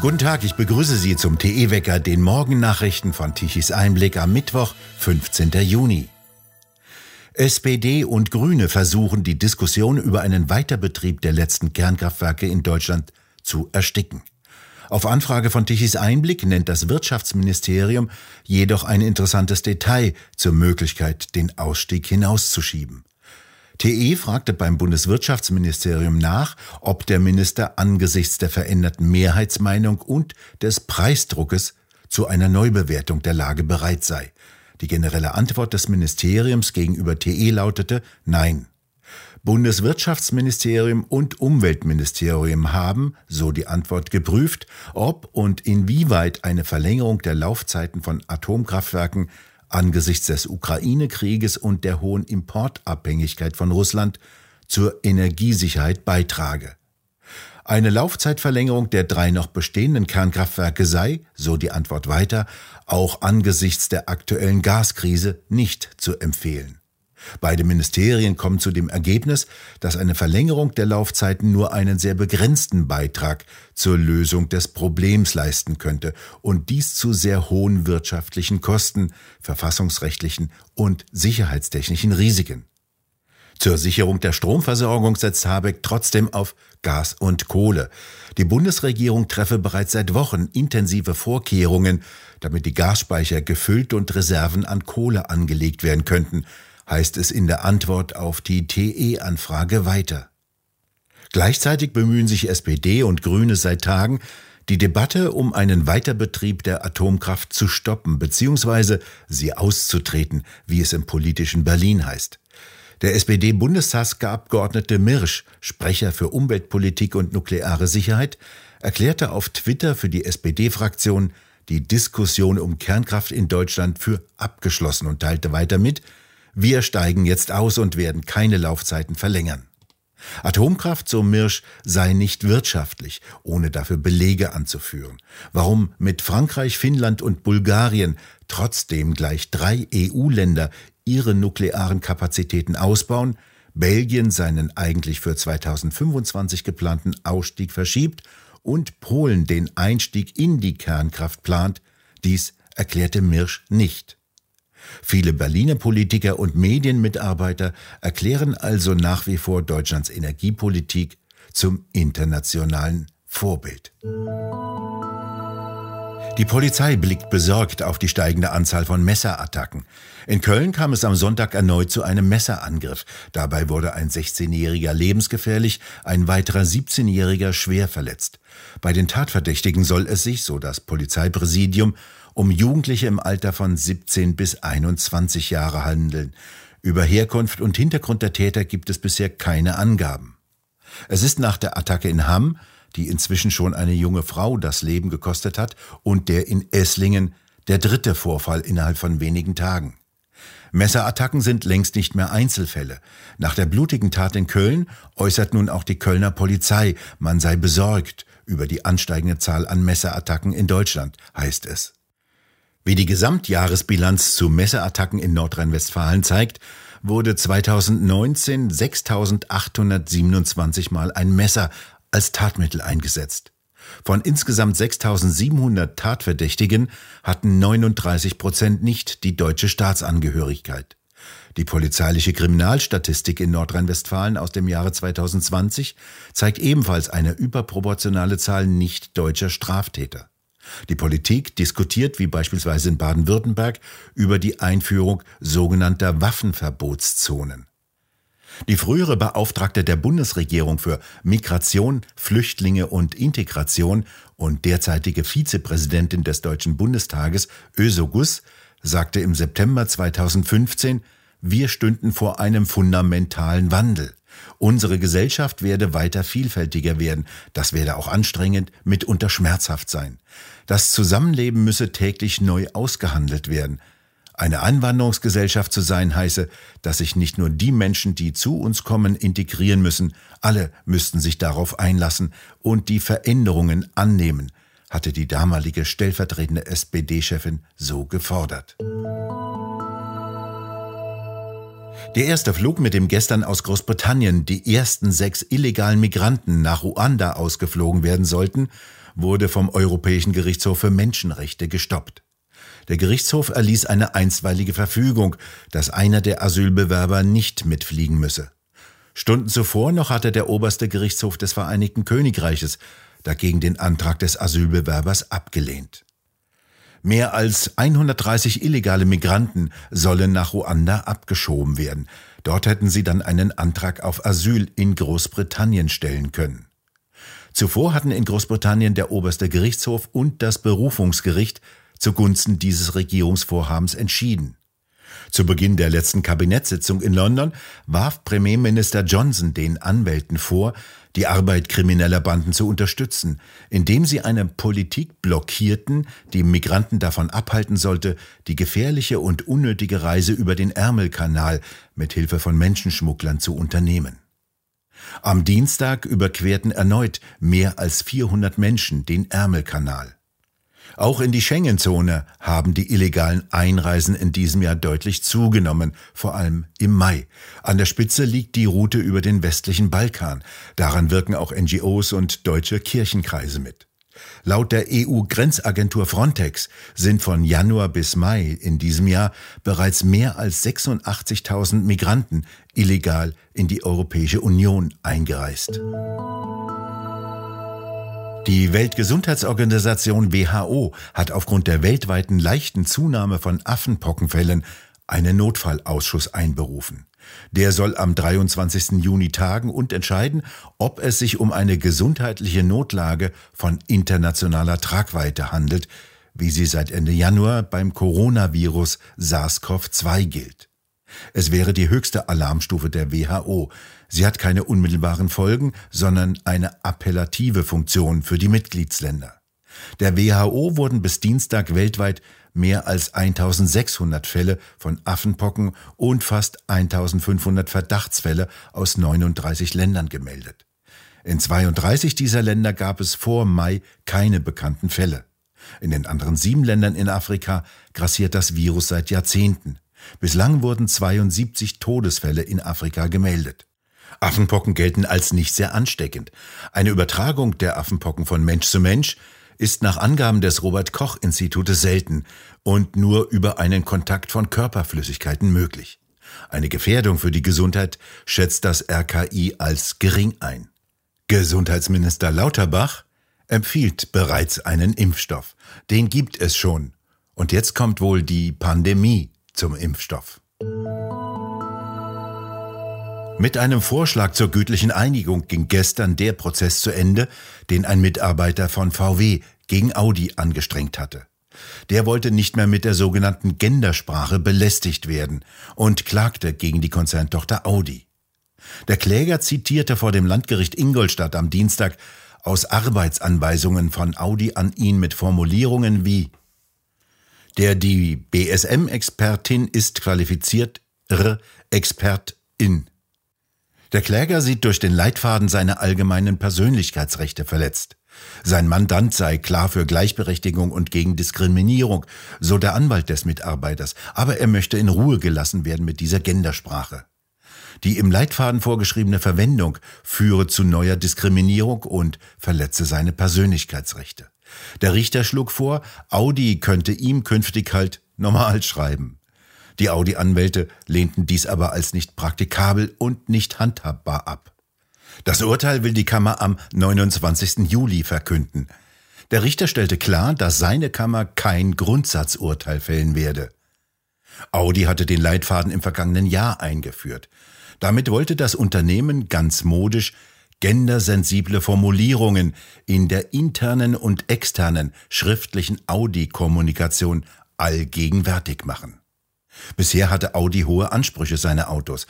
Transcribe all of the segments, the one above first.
Guten Tag, ich begrüße Sie zum TE-Wecker, den Morgennachrichten von Tichys Einblick am Mittwoch, 15. Juni. SPD und Grüne versuchen, die Diskussion über einen Weiterbetrieb der letzten Kernkraftwerke in Deutschland zu ersticken. Auf Anfrage von Tichys Einblick nennt das Wirtschaftsministerium jedoch ein interessantes Detail zur Möglichkeit, den Ausstieg hinauszuschieben. TE fragte beim Bundeswirtschaftsministerium nach, ob der Minister angesichts der veränderten Mehrheitsmeinung und des Preisdruckes zu einer Neubewertung der Lage bereit sei. Die generelle Antwort des Ministeriums gegenüber TE lautete Nein. Bundeswirtschaftsministerium und Umweltministerium haben, so die Antwort, geprüft, ob und inwieweit eine Verlängerung der Laufzeiten von Atomkraftwerken angesichts des Ukraine-Krieges und der hohen Importabhängigkeit von Russland zur Energiesicherheit beitrage. Eine Laufzeitverlängerung der drei noch bestehenden Kernkraftwerke sei, so die Antwort weiter, auch angesichts der aktuellen Gaskrise nicht zu empfehlen. Beide Ministerien kommen zu dem Ergebnis, dass eine Verlängerung der Laufzeiten nur einen sehr begrenzten Beitrag zur Lösung des Problems leisten könnte und dies zu sehr hohen wirtschaftlichen Kosten, verfassungsrechtlichen und sicherheitstechnischen Risiken. Zur Sicherung der Stromversorgung setzt Habeck trotzdem auf Gas und Kohle. Die Bundesregierung treffe bereits seit Wochen intensive Vorkehrungen, damit die Gasspeicher gefüllt und Reserven an Kohle angelegt werden könnten heißt es in der Antwort auf die TE-Anfrage weiter. Gleichzeitig bemühen sich SPD und Grüne seit Tagen, die Debatte um einen Weiterbetrieb der Atomkraft zu stoppen bzw. sie auszutreten, wie es im politischen Berlin heißt. Der SPD-Bundestagsabgeordnete Mirsch, Sprecher für Umweltpolitik und nukleare Sicherheit, erklärte auf Twitter für die SPD-Fraktion die Diskussion um Kernkraft in Deutschland für abgeschlossen und teilte weiter mit, wir steigen jetzt aus und werden keine Laufzeiten verlängern. Atomkraft, so Mirsch, sei nicht wirtschaftlich, ohne dafür Belege anzuführen. Warum mit Frankreich, Finnland und Bulgarien trotzdem gleich drei EU-Länder ihre nuklearen Kapazitäten ausbauen, Belgien seinen eigentlich für 2025 geplanten Ausstieg verschiebt und Polen den Einstieg in die Kernkraft plant, dies erklärte Mirsch nicht. Viele Berliner Politiker und Medienmitarbeiter erklären also nach wie vor Deutschlands Energiepolitik zum internationalen Vorbild. Die Polizei blickt besorgt auf die steigende Anzahl von Messerattacken. In Köln kam es am Sonntag erneut zu einem Messerangriff. Dabei wurde ein 16-Jähriger lebensgefährlich, ein weiterer 17-Jähriger schwer verletzt. Bei den Tatverdächtigen soll es sich, so das Polizeipräsidium, um Jugendliche im Alter von 17 bis 21 Jahre handeln. Über Herkunft und Hintergrund der Täter gibt es bisher keine Angaben. Es ist nach der Attacke in Hamm, die inzwischen schon eine junge Frau das Leben gekostet hat, und der in Esslingen der dritte Vorfall innerhalb von wenigen Tagen. Messerattacken sind längst nicht mehr Einzelfälle. Nach der blutigen Tat in Köln äußert nun auch die Kölner Polizei, man sei besorgt über die ansteigende Zahl an Messerattacken in Deutschland, heißt es. Wie die Gesamtjahresbilanz zu Messerattacken in Nordrhein-Westfalen zeigt, wurde 2019 6827 Mal ein Messer als Tatmittel eingesetzt. Von insgesamt 6700 Tatverdächtigen hatten 39 Prozent nicht die deutsche Staatsangehörigkeit. Die polizeiliche Kriminalstatistik in Nordrhein-Westfalen aus dem Jahre 2020 zeigt ebenfalls eine überproportionale Zahl nicht deutscher Straftäter. Die Politik diskutiert, wie beispielsweise in Baden-Württemberg, über die Einführung sogenannter Waffenverbotszonen. Die frühere Beauftragte der Bundesregierung für Migration, Flüchtlinge und Integration und derzeitige Vizepräsidentin des Deutschen Bundestages, Ösogus, sagte im September 2015, wir stünden vor einem fundamentalen Wandel. Unsere Gesellschaft werde weiter vielfältiger werden. Das werde auch anstrengend, mitunter schmerzhaft sein. Das Zusammenleben müsse täglich neu ausgehandelt werden. Eine Einwanderungsgesellschaft zu sein heiße, dass sich nicht nur die Menschen, die zu uns kommen, integrieren müssen, alle müssten sich darauf einlassen und die Veränderungen annehmen, hatte die damalige stellvertretende SPD-Chefin so gefordert. Der erste Flug, mit dem gestern aus Großbritannien die ersten sechs illegalen Migranten nach Ruanda ausgeflogen werden sollten, wurde vom Europäischen Gerichtshof für Menschenrechte gestoppt. Der Gerichtshof erließ eine einstweilige Verfügung, dass einer der Asylbewerber nicht mitfliegen müsse. Stunden zuvor noch hatte der oberste Gerichtshof des Vereinigten Königreiches dagegen den Antrag des Asylbewerbers abgelehnt. Mehr als 130 illegale Migranten sollen nach Ruanda abgeschoben werden. Dort hätten sie dann einen Antrag auf Asyl in Großbritannien stellen können. Zuvor hatten in Großbritannien der oberste Gerichtshof und das Berufungsgericht zugunsten dieses Regierungsvorhabens entschieden. Zu Beginn der letzten Kabinettssitzung in London warf Premierminister Johnson den Anwälten vor, die Arbeit krimineller Banden zu unterstützen, indem sie eine Politik blockierten, die Migranten davon abhalten sollte, die gefährliche und unnötige Reise über den Ärmelkanal mit Hilfe von Menschenschmugglern zu unternehmen. Am Dienstag überquerten erneut mehr als 400 Menschen den Ärmelkanal. Auch in die Schengen-Zone haben die illegalen Einreisen in diesem Jahr deutlich zugenommen, vor allem im Mai. An der Spitze liegt die Route über den westlichen Balkan. Daran wirken auch NGOs und deutsche Kirchenkreise mit. Laut der EU-Grenzagentur Frontex sind von Januar bis Mai in diesem Jahr bereits mehr als 86.000 Migranten illegal in die Europäische Union eingereist. Die Weltgesundheitsorganisation WHO hat aufgrund der weltweiten leichten Zunahme von Affenpockenfällen einen Notfallausschuss einberufen. Der soll am 23. Juni tagen und entscheiden, ob es sich um eine gesundheitliche Notlage von internationaler Tragweite handelt, wie sie seit Ende Januar beim Coronavirus SARS-CoV-2 gilt. Es wäre die höchste Alarmstufe der WHO. Sie hat keine unmittelbaren Folgen, sondern eine appellative Funktion für die Mitgliedsländer. Der WHO wurden bis Dienstag weltweit mehr als 1600 Fälle von Affenpocken und fast 1500 Verdachtsfälle aus 39 Ländern gemeldet. In 32 dieser Länder gab es vor Mai keine bekannten Fälle. In den anderen sieben Ländern in Afrika grassiert das Virus seit Jahrzehnten. Bislang wurden 72 Todesfälle in Afrika gemeldet. Affenpocken gelten als nicht sehr ansteckend. Eine Übertragung der Affenpocken von Mensch zu Mensch ist nach Angaben des Robert Koch Institutes selten und nur über einen Kontakt von Körperflüssigkeiten möglich. Eine Gefährdung für die Gesundheit schätzt das RKI als gering ein. Gesundheitsminister Lauterbach empfiehlt bereits einen Impfstoff. Den gibt es schon. Und jetzt kommt wohl die Pandemie zum Impfstoff. Mit einem Vorschlag zur gütlichen Einigung ging gestern der Prozess zu Ende, den ein Mitarbeiter von VW gegen Audi angestrengt hatte. Der wollte nicht mehr mit der sogenannten Gendersprache belästigt werden und klagte gegen die Konzerntochter Audi. Der Kläger zitierte vor dem Landgericht Ingolstadt am Dienstag aus Arbeitsanweisungen von Audi an ihn mit Formulierungen wie der die BSM-Expertin ist qualifiziert R Expertin. Der Kläger sieht durch den Leitfaden seine allgemeinen Persönlichkeitsrechte verletzt. Sein Mandant sei klar für Gleichberechtigung und gegen Diskriminierung, so der Anwalt des Mitarbeiters, aber er möchte in Ruhe gelassen werden mit dieser Gendersprache. Die im Leitfaden vorgeschriebene Verwendung führe zu neuer Diskriminierung und verletze seine Persönlichkeitsrechte. Der Richter schlug vor, Audi könnte ihm künftig halt normal schreiben. Die Audi-Anwälte lehnten dies aber als nicht praktikabel und nicht handhabbar ab. Das Urteil will die Kammer am 29. Juli verkünden. Der Richter stellte klar, dass seine Kammer kein Grundsatzurteil fällen werde. Audi hatte den Leitfaden im vergangenen Jahr eingeführt. Damit wollte das Unternehmen ganz modisch gendersensible Formulierungen in der internen und externen schriftlichen Audi-Kommunikation allgegenwärtig machen. Bisher hatte Audi hohe Ansprüche seine Autos.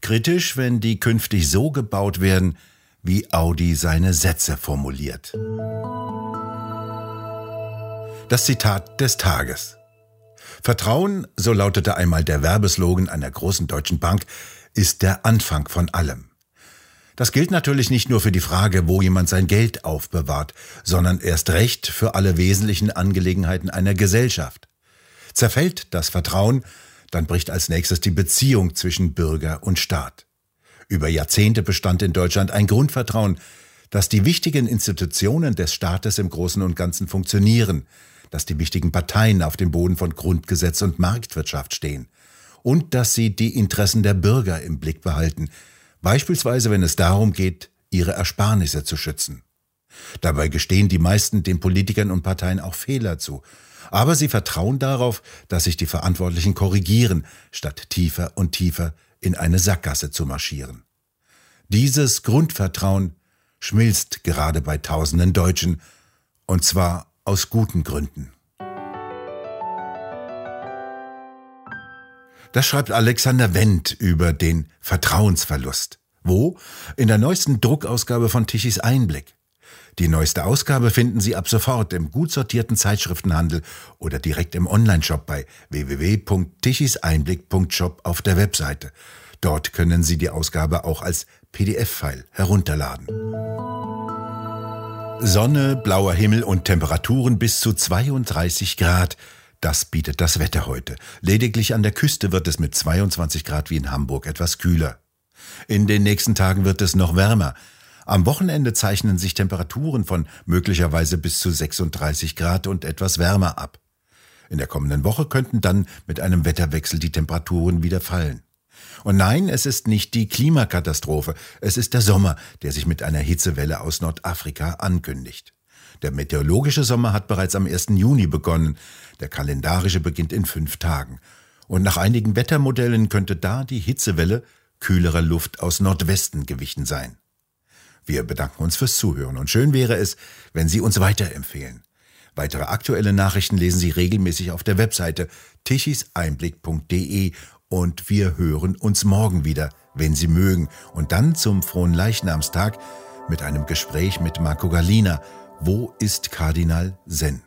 Kritisch, wenn die künftig so gebaut werden, wie Audi seine Sätze formuliert. Das Zitat des Tages. Vertrauen, so lautete einmal der Werbeslogan einer großen deutschen Bank, ist der Anfang von allem. Das gilt natürlich nicht nur für die Frage, wo jemand sein Geld aufbewahrt, sondern erst recht für alle wesentlichen Angelegenheiten einer Gesellschaft. Zerfällt das Vertrauen, Dann bricht als nächstes die Beziehung zwischen Bürger und Staat. Über Jahrzehnte bestand in Deutschland ein Grundvertrauen, dass die wichtigen Institutionen des Staates im Großen und Ganzen funktionieren, dass die wichtigen Parteien auf dem Boden von Grundgesetz und Marktwirtschaft stehen und dass sie die Interessen der Bürger im Blick behalten, beispielsweise wenn es darum geht, ihre Ersparnisse zu schützen. Dabei gestehen die meisten den Politikern und Parteien auch Fehler zu, aber sie vertrauen darauf, dass sich die Verantwortlichen korrigieren, statt tiefer und tiefer in eine Sackgasse zu marschieren. Dieses Grundvertrauen schmilzt gerade bei tausenden Deutschen, und zwar aus guten Gründen. Das schreibt Alexander Wendt über den Vertrauensverlust. Wo? In der neuesten Druckausgabe von Tichys Einblick. Die neueste Ausgabe finden Sie ab sofort im gut sortierten Zeitschriftenhandel oder direkt im Onlineshop bei www.tichiseinblick.shop auf der Webseite. Dort können Sie die Ausgabe auch als PDF-File herunterladen. Sonne, blauer Himmel und Temperaturen bis zu 32 Grad. Das bietet das Wetter heute. Lediglich an der Küste wird es mit 22 Grad wie in Hamburg etwas kühler. In den nächsten Tagen wird es noch wärmer. Am Wochenende zeichnen sich Temperaturen von möglicherweise bis zu 36 Grad und etwas wärmer ab. In der kommenden Woche könnten dann mit einem Wetterwechsel die Temperaturen wieder fallen. Und nein, es ist nicht die Klimakatastrophe, es ist der Sommer, der sich mit einer Hitzewelle aus Nordafrika ankündigt. Der meteorologische Sommer hat bereits am 1. Juni begonnen, der kalendarische beginnt in fünf Tagen. Und nach einigen Wettermodellen könnte da die Hitzewelle kühlerer Luft aus Nordwesten gewichen sein. Wir bedanken uns fürs Zuhören und schön wäre es, wenn Sie uns weiterempfehlen. Weitere aktuelle Nachrichten lesen Sie regelmäßig auf der Webseite tichiseinblick.de und wir hören uns morgen wieder, wenn Sie mögen, und dann zum frohen Leichnamstag mit einem Gespräch mit Marco Galina. Wo ist Kardinal Zen?